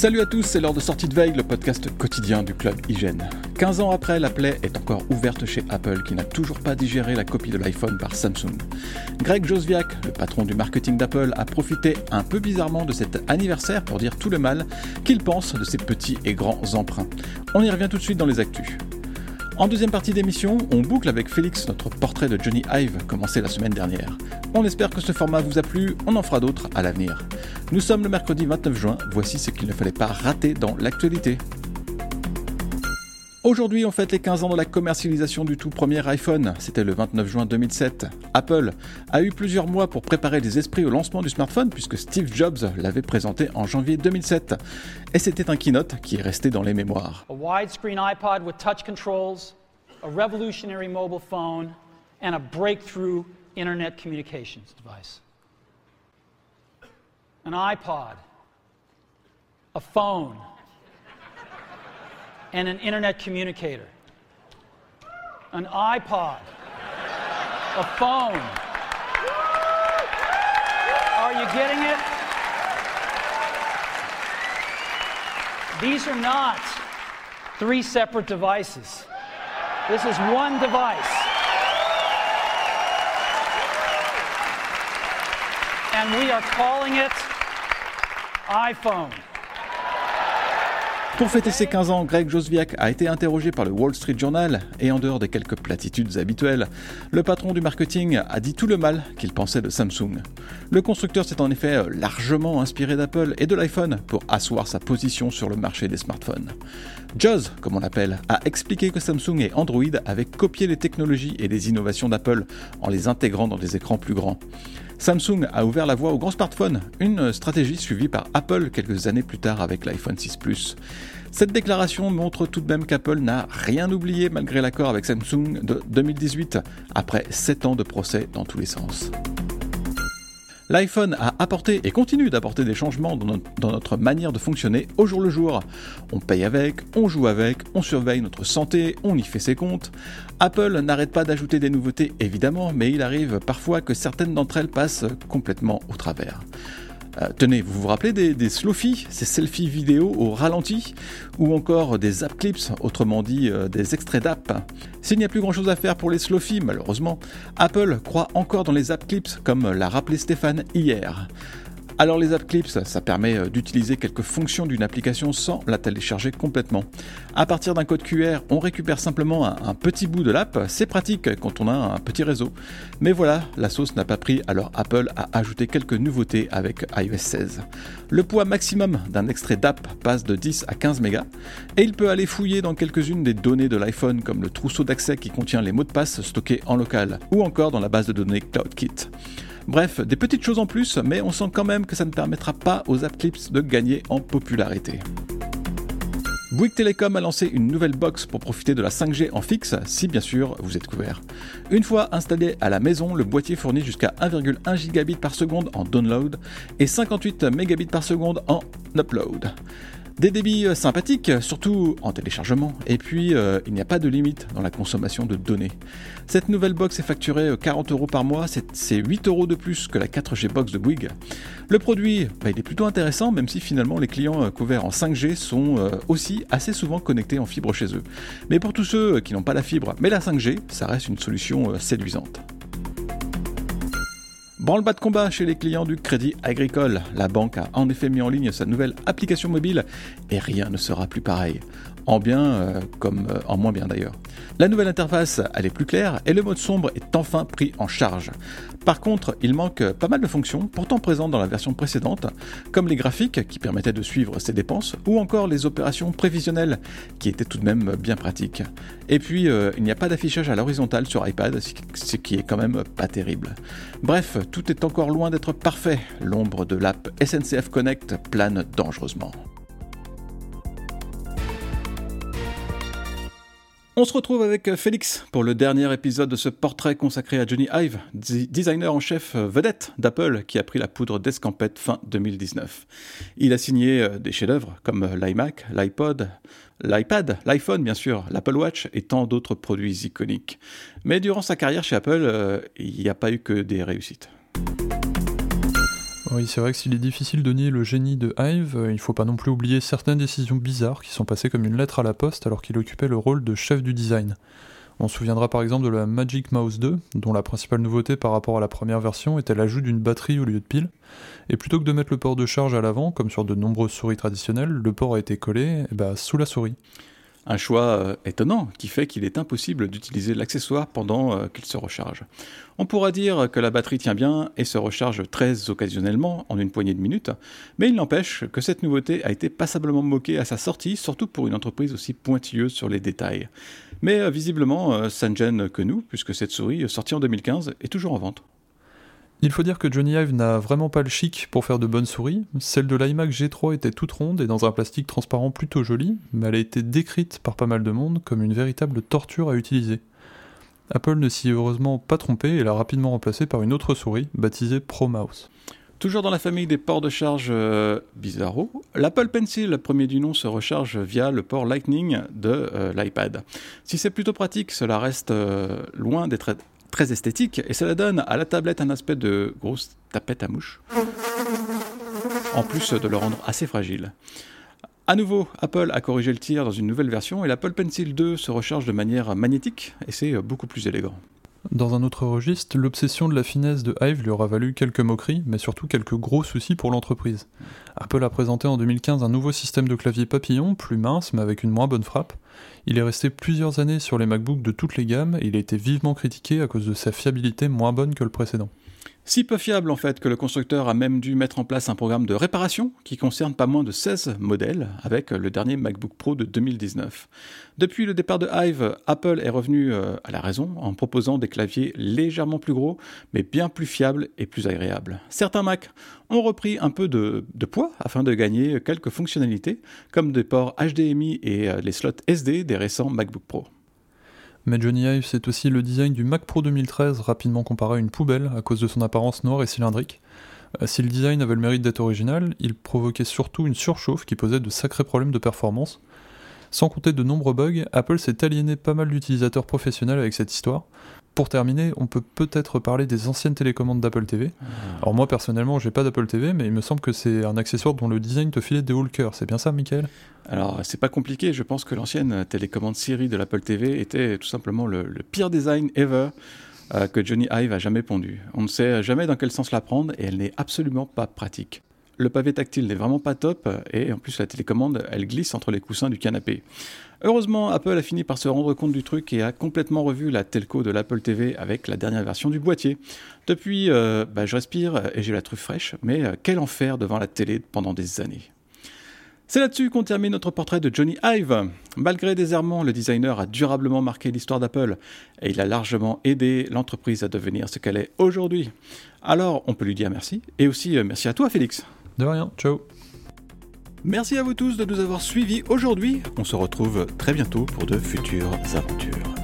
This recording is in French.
Salut à tous, c'est l'heure de sortie de veille, le podcast quotidien du club Hygiène. 15 ans après, la plaie est encore ouverte chez Apple qui n'a toujours pas digéré la copie de l'iPhone par Samsung. Greg Josviak, le patron du marketing d'Apple, a profité un peu bizarrement de cet anniversaire pour dire tout le mal qu'il pense de ses petits et grands emprunts. On y revient tout de suite dans les actus. En deuxième partie d'émission, on boucle avec Félix notre portrait de Johnny Ive commencé la semaine dernière. On espère que ce format vous a plu, on en fera d'autres à l'avenir. Nous sommes le mercredi 29 juin, voici ce qu'il ne fallait pas rater dans l'actualité. Aujourd'hui, on fête les 15 ans de la commercialisation du tout premier iPhone. C'était le 29 juin 2007. Apple a eu plusieurs mois pour préparer les esprits au lancement du smartphone puisque Steve Jobs l'avait présenté en janvier 2007. Et c'était un keynote qui est resté dans les mémoires. A revolutionary mobile phone, and a breakthrough internet communications device. An iPod, a phone, and an internet communicator. An iPod, a phone. Are you getting it? These are not three separate devices. This is one device. And we are calling it iPhone. Pour fêter ses 15 ans, Greg Josviak a été interrogé par le Wall Street Journal et en dehors des quelques platitudes habituelles, le patron du marketing a dit tout le mal qu'il pensait de Samsung. Le constructeur s'est en effet largement inspiré d'Apple et de l'iPhone pour asseoir sa position sur le marché des smartphones. Joz, comme on l'appelle, a expliqué que Samsung et Android avaient copié les technologies et les innovations d'Apple en les intégrant dans des écrans plus grands. Samsung a ouvert la voie aux grands smartphones, une stratégie suivie par Apple quelques années plus tard avec l'iPhone 6 Plus. Cette déclaration montre tout de même qu'Apple n'a rien oublié malgré l'accord avec Samsung de 2018, après 7 ans de procès dans tous les sens. L'iPhone a apporté et continue d'apporter des changements dans notre, manière de fonctionner au jour le jour. On paye avec, on joue avec, on surveille notre santé, on y fait ses comptes. Apple n'arrête pas d'ajouter des nouveautés évidemment, mais il arrive parfois que certaines d'entre elles passent complètement au travers. Euh, tenez, vous vous rappelez des, des ces selfies vidéo au ralenti, ou encore des app clips, autrement dit euh, des extraits d'app? S'il n'y a plus grand chose à faire pour les slowfis, malheureusement, Apple croit encore dans les app clips, comme l'a rappelé Stéphane hier. Alors les app clips, ça permet d'utiliser quelques fonctions d'une application sans la télécharger complètement. À partir d'un code QR, on récupère simplement un, un petit bout de l'app, c'est pratique quand on a un petit réseau. Mais voilà, la sauce n'a pas pris, alors Apple a ajouté quelques nouveautés avec iOS 16. Le poids maximum d'un extrait d'app passe de 10 à 15 mégas, et il peut aller fouiller dans quelques-unes des données de l'iPhone comme le trousseau d'accès qui contient les mots de passe stockés en local, ou encore dans la base de données CloudKit. Bref, des petites choses en plus, mais on sent quand même que ça ne permettra pas aux app clips de gagner en popularité. Bouygues Telecom a lancé une nouvelle box pour profiter de la 5G en fixe, si bien sûr vous êtes couvert. Une fois installé à la maison, le boîtier fournit jusqu'à 1,1 gigabit par seconde en download et 58 mégabits par seconde en upload. Des débits sympathiques, surtout en téléchargement, et puis euh, il n'y a pas de limite dans la consommation de données. Cette nouvelle box est facturée 40 euros par mois, c'est 8 euros de plus que la 4G box de Bouygues. Le produit, bah, est plutôt intéressant, même si finalement les clients couverts en 5G sont euh, aussi assez souvent connectés en fibre chez eux. Mais pour tous ceux qui n'ont pas la fibre, mais la 5G, ça reste une solution euh, séduisante. Branle-bas de combat chez les clients du Crédit Agricole. La banque a en effet mis en ligne sa nouvelle application mobile et rien ne sera plus pareil. En bien euh, comme euh, en moins bien d'ailleurs. La nouvelle interface, elle est plus claire et le mode sombre est enfin pris en charge. Par contre, il manque pas mal de fonctions, pourtant présentes dans la version précédente, comme les graphiques qui permettaient de suivre ses dépenses, ou encore les opérations prévisionnelles, qui étaient tout de même bien pratiques. Et puis, euh, il n'y a pas d'affichage à l'horizontale sur iPad, ce qui est quand même pas terrible. Bref, tout est encore loin d'être parfait. L'ombre de l'app SNCF Connect plane dangereusement. On se retrouve avec Félix pour le dernier épisode de ce portrait consacré à Johnny Ive, designer en chef vedette d'Apple qui a pris la poudre d'escampette fin 2019. Il a signé des chefs-d'œuvre comme l'iMac, l'iPod, l'iPad, l'iPhone bien sûr, l'Apple Watch et tant d'autres produits iconiques. Mais durant sa carrière chez Apple, il n'y a pas eu que des réussites. Oui, c'est vrai que s'il est difficile de nier le génie de Hive, euh, il faut pas non plus oublier certaines décisions bizarres qui sont passées comme une lettre à la poste alors qu'il occupait le rôle de chef du design. On se souviendra par exemple de la Magic Mouse 2, dont la principale nouveauté par rapport à la première version était l'ajout d'une batterie au lieu de pile. Et plutôt que de mettre le port de charge à l'avant, comme sur de nombreuses souris traditionnelles, le port a été collé eh ben, sous la souris. Un choix euh, étonnant qui fait qu'il est impossible d'utiliser l'accessoire pendant euh, qu'il se recharge. On pourra dire que la batterie tient bien et se recharge très occasionnellement en une poignée de minutes, mais il n'empêche que cette nouveauté a été passablement moquée à sa sortie, surtout pour une entreprise aussi pointilleuse sur les détails. Mais euh, visiblement, ça ne gêne que nous, puisque cette souris, sortie en 2015, est toujours en vente. Il faut dire que Johnny Ive n'a vraiment pas le chic pour faire de bonnes souris. Celle de l'iMac G3 était toute ronde et dans un plastique transparent plutôt joli, mais elle a été décrite par pas mal de monde comme une véritable torture à utiliser. Apple ne s'y est heureusement pas trompé et l'a rapidement remplacée par une autre souris, baptisée Pro Mouse. Toujours dans la famille des ports de charge euh, bizarro, l'Apple Pencil, premier du nom, se recharge via le port Lightning de euh, l'iPad. Si c'est plutôt pratique, cela reste euh, loin d'être très esthétique et cela donne à la tablette un aspect de grosse tapette à mouche. En plus de le rendre assez fragile. A nouveau, Apple a corrigé le tir dans une nouvelle version et l'Apple Pencil 2 se recharge de manière magnétique et c'est beaucoup plus élégant. Dans un autre registre, l'obsession de la finesse de Hive lui aura valu quelques moqueries, mais surtout quelques gros soucis pour l'entreprise. Apple a présenté en 2015 un nouveau système de clavier papillon, plus mince mais avec une moins bonne frappe. Il est resté plusieurs années sur les MacBooks de toutes les gammes et il a été vivement critiqué à cause de sa fiabilité moins bonne que le précédent. Si peu fiable en fait que le constructeur a même dû mettre en place un programme de réparation qui concerne pas moins de 16 modèles avec le dernier MacBook Pro de 2019. Depuis le départ de Hive, Apple est revenu euh, à la raison en proposant des claviers légèrement plus gros mais bien plus fiables et plus agréables. Certains Macs ont repris un peu de, poids afin de gagner quelques fonctionnalités comme des ports HDMI et euh, les slots SD des récents MacBook Pro. Mais Johnny Ive, c'est aussi le design du Mac Pro 2013, rapidement comparé à une poubelle à cause de son apparence noire et cylindrique. Euh, si le design avait le mérite d'être original, il provoquait surtout une surchauffe qui posait de sacrés problèmes de performance. Sans compter de nombreux bugs, Apple s'est aliéné pas mal d'utilisateurs professionnels avec cette histoire. Pour terminer, on peut peut-être parler des anciennes télécommandes d'Apple TV. Ah. Alors moi personnellement, j'ai pas d'Apple TV, mais il me semble que c'est un accessoire dont le design te filait des hauts le cœur. C'est bien ça, Michael? Alors c'est pas compliqué. Je pense que l'ancienne télécommande Siri de l'Apple TV était tout simplement le, pire design ever euh, que Johnny Ive a jamais pondu. On ne sait jamais dans quel sens la prendre et elle n'est absolument pas pratique. Le pavé tactile n'est vraiment pas top et en plus la télécommande elle glisse entre les coussins du canapé. Heureusement, Apple a fini par se rendre compte du truc et a complètement revu la telco de l'Apple TV avec la dernière version du boîtier. Depuis, euh, bah, je respire et j'ai la truffe fraîche, mais euh, quel enfer devant la télé pendant des années. C'est là-dessus qu'on termine notre portrait de Johnny Ive. Malgré des errements, le designer a durablement marqué l'histoire d'Apple et il a largement aidé l'entreprise à devenir ce qu'elle est aujourd'hui. Alors, on peut lui dire merci et aussi euh, merci à toi, Félix. De rien, ciao. Merci à vous tous de nous avoir suivis aujourd'hui. On se retrouve très bientôt pour de futures aventures.